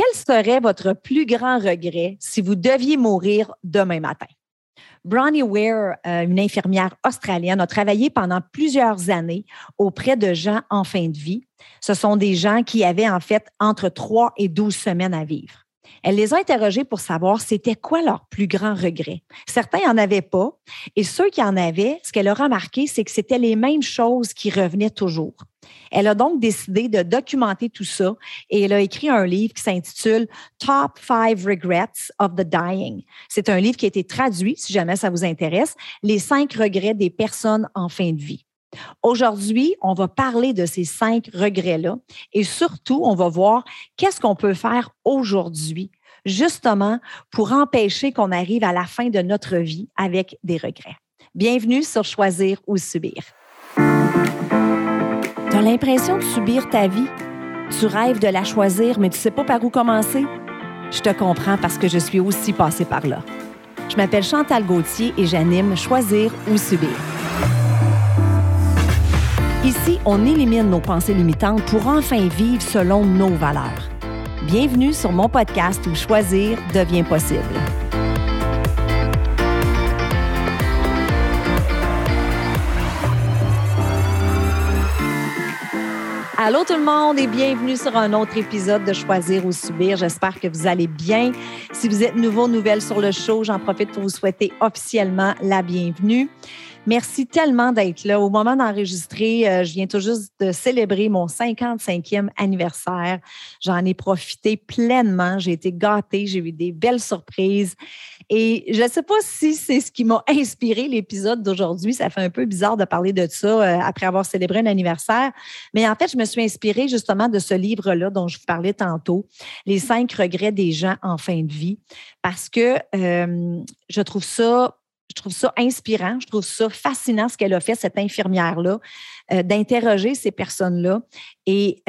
Quel serait votre plus grand regret si vous deviez mourir demain matin? Bronnie Ware, euh, une infirmière australienne, a travaillé pendant plusieurs années auprès de gens en fin de vie. Ce sont des gens qui avaient en fait entre 3 et 12 semaines à vivre. Elle les a interrogés pour savoir c'était quoi leur plus grand regret. Certains n'en avaient pas et ceux qui en avaient, ce qu'elle a remarqué, c'est que c'était les mêmes choses qui revenaient toujours. Elle a donc décidé de documenter tout ça et elle a écrit un livre qui s'intitule Top Five Regrets of the Dying. C'est un livre qui a été traduit, si jamais ça vous intéresse, les cinq regrets des personnes en fin de vie. Aujourd'hui, on va parler de ces cinq regrets-là et surtout, on va voir qu'est-ce qu'on peut faire aujourd'hui, justement, pour empêcher qu'on arrive à la fin de notre vie avec des regrets. Bienvenue sur Choisir ou Subir. Tu l'impression de subir ta vie? Tu rêves de la choisir, mais tu ne sais pas par où commencer? Je te comprends parce que je suis aussi passée par là. Je m'appelle Chantal Gauthier et j'anime Choisir ou Subir. Ici, on élimine nos pensées limitantes pour enfin vivre selon nos valeurs. Bienvenue sur mon podcast où choisir devient possible. Allô tout le monde et bienvenue sur un autre épisode de Choisir ou Subir. J'espère que vous allez bien. Si vous êtes nouveau, nouvelle sur le show, j'en profite pour vous souhaiter officiellement la bienvenue. Merci tellement d'être là. Au moment d'enregistrer, euh, je viens tout juste de célébrer mon 55e anniversaire. J'en ai profité pleinement. J'ai été gâtée. J'ai eu des belles surprises. Et je ne sais pas si c'est ce qui m'a inspiré l'épisode d'aujourd'hui. Ça fait un peu bizarre de parler de ça euh, après avoir célébré un anniversaire. Mais en fait, je me suis inspirée justement de ce livre-là dont je vous parlais tantôt, Les cinq regrets des gens en fin de vie, parce que euh, je trouve ça je trouve ça inspirant, je trouve ça fascinant ce qu'elle a fait, cette infirmière-là, euh, d'interroger ces personnes-là et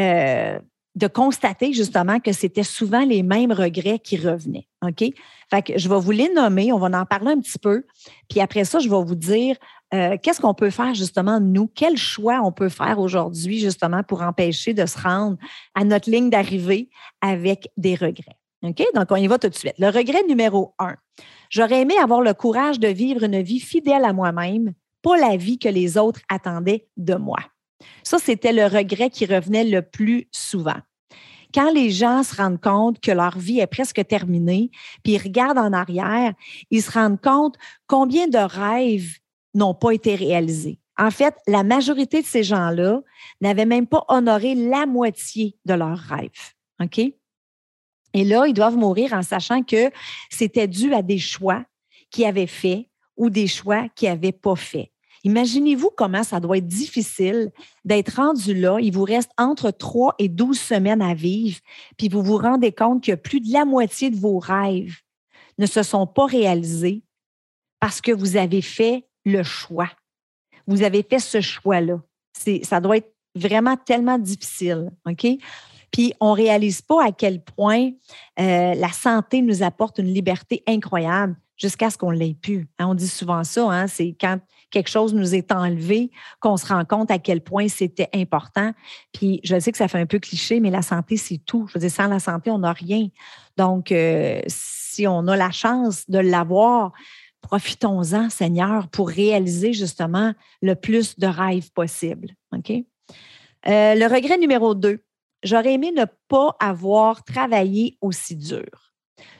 de constater justement que c'était souvent les mêmes regrets qui revenaient. OK? Fait que je vais vous les nommer, on va en parler un petit peu. Puis après ça, je vais vous dire euh, qu'est-ce qu'on peut faire justement, nous, quel choix on peut faire aujourd'hui justement pour empêcher de se rendre à notre ligne d'arrivée avec des regrets. OK? Donc, on y va tout de suite. Le regret numéro un. J'aurais aimé avoir le courage de vivre une vie fidèle à moi-même, pas la vie que les autres attendaient de moi. Ça, c'était le regret qui revenait le plus souvent. Quand les gens se rendent compte que leur vie est presque terminée, puis ils regardent en arrière, ils se rendent compte combien de rêves n'ont pas été réalisés. En fait, la majorité de ces gens-là n'avaient même pas honoré la moitié de leurs rêves. OK? Et là, ils doivent mourir en sachant que c'était dû à des choix qu'ils avaient faits ou des choix qu'ils n'avaient pas faits. Imaginez-vous comment ça doit être difficile d'être rendu là. Il vous reste entre 3 et 12 semaines à vivre, puis vous vous rendez compte que plus de la moitié de vos rêves ne se sont pas réalisés parce que vous avez fait le choix. Vous avez fait ce choix-là. Ça doit être vraiment tellement difficile. OK? Puis on ne réalise pas à quel point euh, la santé nous apporte une liberté incroyable jusqu'à ce qu'on l'ait plus. Hein, on dit souvent ça, hein, c'est quand quelque chose nous est enlevé qu'on se rend compte à quel point c'était important. Puis je sais que ça fait un peu cliché, mais la santé, c'est tout. Je veux dire, sans la santé, on n'a rien. Donc, euh, si on a la chance de l'avoir, profitons-en, Seigneur, pour réaliser justement le plus de rêves possible. OK? Euh, le regret numéro deux, j'aurais aimé ne pas avoir travaillé aussi dur.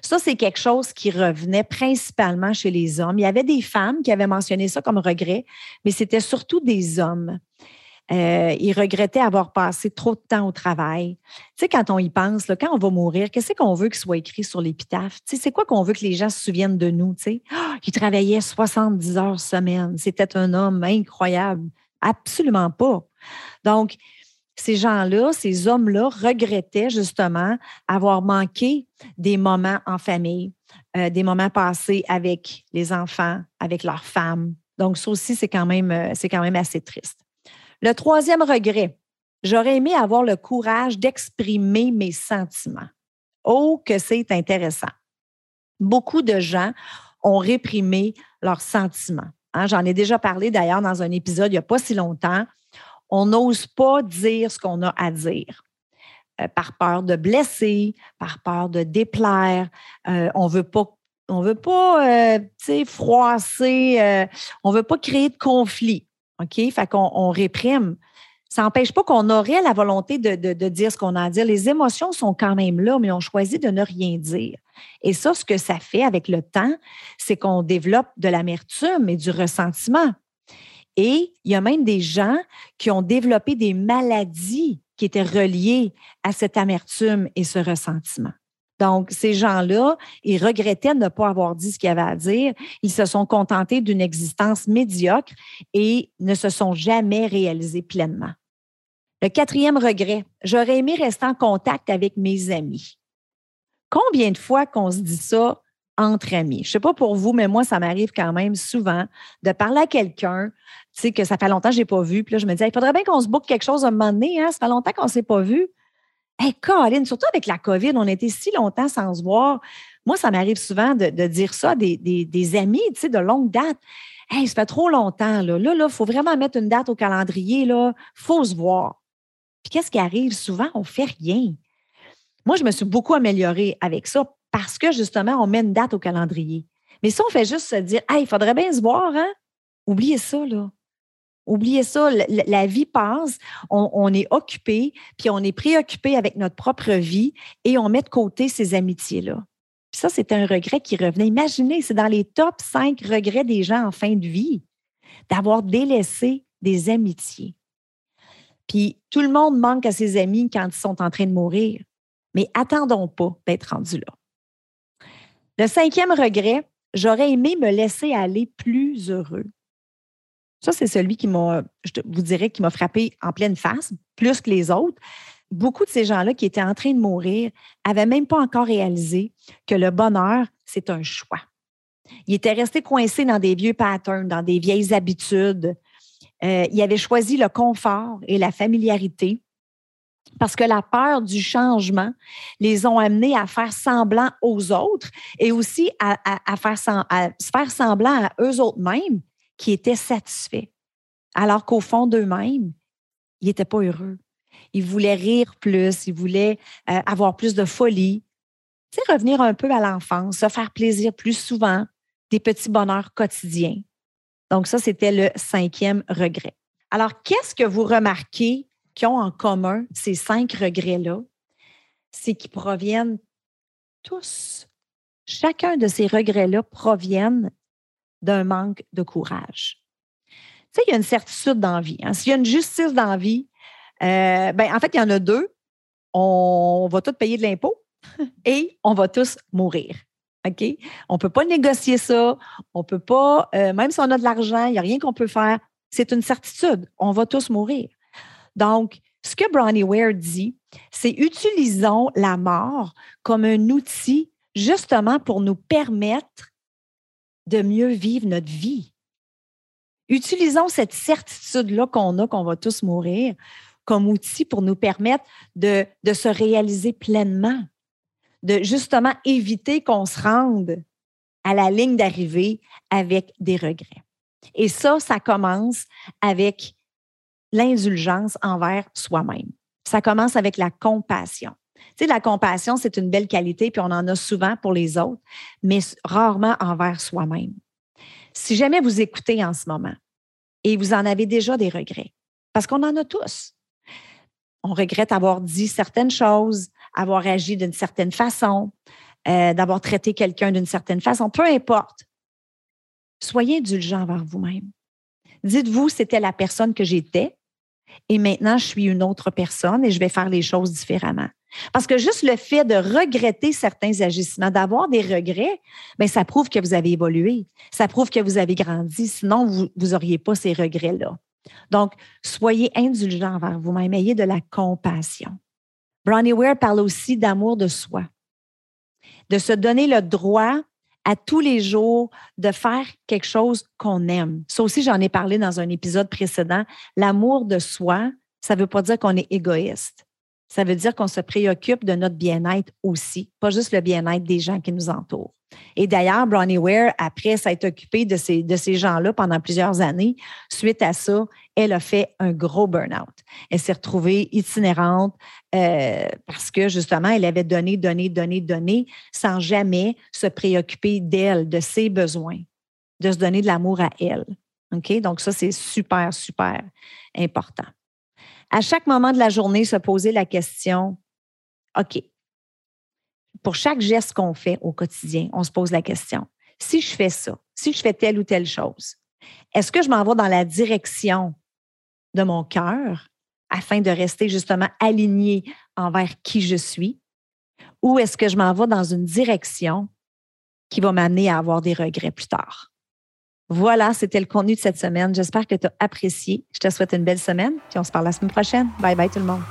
Ça, c'est quelque chose qui revenait principalement chez les hommes. Il y avait des femmes qui avaient mentionné ça comme regret, mais c'était surtout des hommes. Euh, ils regrettaient avoir passé trop de temps au travail. Tu quand on y pense, quand on va mourir, qu'est-ce qu'on veut qu'il soit écrit sur l'épitaphe? C'est quoi qu'on veut que les gens se souviennent de nous? Tu sais? Ah, il travaillait 70 heures semaine. C'était un homme incroyable. Absolument pas. Donc, ces gens-là, ces hommes-là regrettaient justement avoir manqué des moments en famille, euh, des moments passés avec les enfants, avec leurs femmes. Donc, ça aussi, c'est quand, même, euh, quand même assez triste. Le troisième regret, j'aurais aimé avoir le courage d'exprimer mes sentiments. Oh, que c'est intéressant. Beaucoup de gens ont réprimé leurs sentiments. Hein. J'en ai déjà parlé d'ailleurs dans un épisode il n'y a pas si longtemps on n'ose pas dire ce qu'on a à dire. euh, par peur de blesser, par peur de déplaire. Euh, on veut pas veut pas, euh, froisser, on veut pas créer de conflit. OK? Fait qu'on on réprime. Ça n'empêche pas qu'on aurait la volonté de, de dire ce qu'on a à dire. Les émotions sont quand même là, mais on choisit de ne rien dire. Et ça, ce que ça fait avec le temps, c'est qu'on développe de l'amertume et du ressentiment. Et il y a même des gens qui ont développé des maladies qui étaient reliées à cette amertume et ce ressentiment. Donc, ces gens-là, ils regrettaient de ne pas avoir dit ce qu'ils avaient à dire. Ils se sont contentés d'une existence médiocre et ne se sont jamais réalisés pleinement. Le quatrième regret, j'aurais aimé rester en contact avec mes amis. Combien de fois qu'on se dit ça entre amis? Je ne sais pas pour vous, mais moi, ça m'arrive quand même souvent de parler à quelqu'un, tu que ça fait longtemps que je n'ai pas vu. Puis là, je me dis, il faudrait bien qu'on se boucle quelque chose un moment donné, hein? ça fait longtemps qu'on ne s'est pas vu. Hé, Colin, surtout avec la COVID, on était si longtemps sans se voir. Moi, ça m'arrive souvent de, dire ça à des, des, amis, de longue date. Hey, ça fait trop longtemps, là. Là, il faut vraiment mettre une date au calendrier, là. faut se voir. Puis qu'est-ce qui arrive? Souvent, on ne fait rien. Moi, je me suis beaucoup améliorée avec ça parce que, justement, on met une date au calendrier. Mais si on fait juste se dire, hey, il faudrait bien se voir, hein? Oubliez ça, là. Oubliez ça, la, vie passe, on, est occupé, puis on est préoccupé avec notre propre vie et on met de côté ces amitiés-là. ça, c'est un regret qui revenait. Imaginez, c'est dans les top 5 regrets des gens en fin de vie d'avoir délaissé des amitiés. Puis tout le monde manque à ses amis quand ils sont en train de mourir. Mais attendons pas d'être rendus là. Le cinquième regret, j'aurais aimé me laisser aller plus heureux. Ça, c'est celui qui m'a, je vous dirais, qui m'a frappé en pleine face, plus que les autres. Beaucoup de ces gens-là qui étaient en train de mourir n'avaient même pas encore réalisé que le bonheur, c'est un choix. Ils étaient restés coincés dans des vieux patterns, dans des vieilles habitudes. Euh, ils avaient choisi le confort et la familiarité parce que la peur du changement les ont amenés à faire semblant aux autres et aussi à, faire, à se faire semblant à eux autres mêmes qui étaient satisfaits, alors qu'au fond d'eux-mêmes, ils n'étaient pas heureux. Ils voulaient rire plus, ils voulaient euh, avoir plus de folie, tu revenir un peu à l'enfance, se faire plaisir plus souvent, des petits bonheurs quotidiens. Donc ça, c'était le cinquième regret. Alors, qu'est-ce que vous remarquez qui ont en commun ces cinq regrets-là? C'est qu'ils proviennent tous, chacun de ces regrets-là proviennent d'un manque de courage. Tu sais, il y a une certitude dans. Hein. S'il y a une justice dans euh, ben, en fait, il y en a deux. On va tous payer de l'impôt et on va tous mourir. OK? On ne peut pas négocier ça. On peut pas, euh, même si on a de l'argent, il n'y a rien qu'on peut faire. C'est une certitude. On va tous mourir. Donc, ce que Bronnie Ware dit, c'est utilisons la mort comme un outil justement pour nous permettre de mieux vivre notre vie. Utilisons cette certitude-là qu'on a qu'on va tous mourir comme outil pour nous permettre de, de se réaliser pleinement, de justement éviter qu'on se rende à la ligne d'arrivée avec des regrets. Et ça, ça commence avec l'indulgence envers soi-même. Ça commence avec la compassion. Tu sais, la compassion, c'est une belle qualité, puis on en a souvent pour les autres, mais rarement envers soi-même. Si jamais vous écoutez en ce moment et vous en avez déjà des regrets, parce qu'on en a tous, on regrette avoir dit certaines choses, avoir agi d'une certaine façon, euh, d'avoir traité quelqu'un d'une certaine façon, peu importe. Soyez indulgent envers vous-même. Dites-vous, c'était la personne que j'étais et maintenant je suis une autre personne et je vais faire les choses différemment. Parce que juste le fait de regretter certains agissements, d'avoir des regrets, bien, ça prouve que vous avez évolué. Ça prouve que vous avez grandi. Sinon, vous n'auriez pas ces regrets-là. Donc, soyez indulgents envers vous-même. Ayez de la compassion. Bronnie Ware parle aussi d'amour de soi, de se donner le droit à tous les jours de faire quelque chose qu'on aime. Ça aussi, j'en ai parlé dans un épisode précédent. L'amour de soi, ça ne veut pas dire qu'on est égoïste ça veut dire qu'on se préoccupe de notre bien-être aussi, pas juste le bien-être des gens qui nous entourent. Et d'ailleurs, Bronnie Ware, après s'être occupée de ces, de ces gens-là pendant plusieurs années, suite à ça, elle a fait un gros burn-out. Elle s'est retrouvée itinérante euh, parce que justement, elle avait donné, donné, donné, donné sans jamais se préoccuper d'elle, de ses besoins, de se donner de l'amour à elle. OK? Donc, ça, c'est super, super important à chaque moment de la journée, se poser la question, OK, pour chaque geste qu'on fait au quotidien, on se pose la question, si je fais ça, si je fais telle ou telle chose, est-ce que je m'en vais dans la direction de mon cœur afin de rester justement aligné envers qui je suis? Ou est-ce que je m'en vais dans une direction qui va m'amener à avoir des regrets plus tard? Voilà, c'était le contenu de cette semaine. J'espère que tu as apprécié. Je te souhaite une belle semaine, puis on se parle la semaine prochaine. Bye bye tout le monde.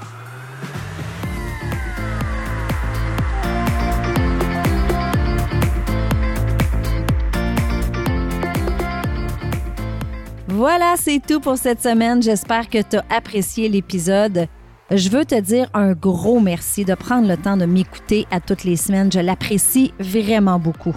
Voilà, c'est tout pour cette semaine. J'espère que tu as apprécié l'épisode. Je veux te dire un gros merci de prendre le temps de m'écouter à toutes les semaines. Je l'apprécie vraiment beaucoup.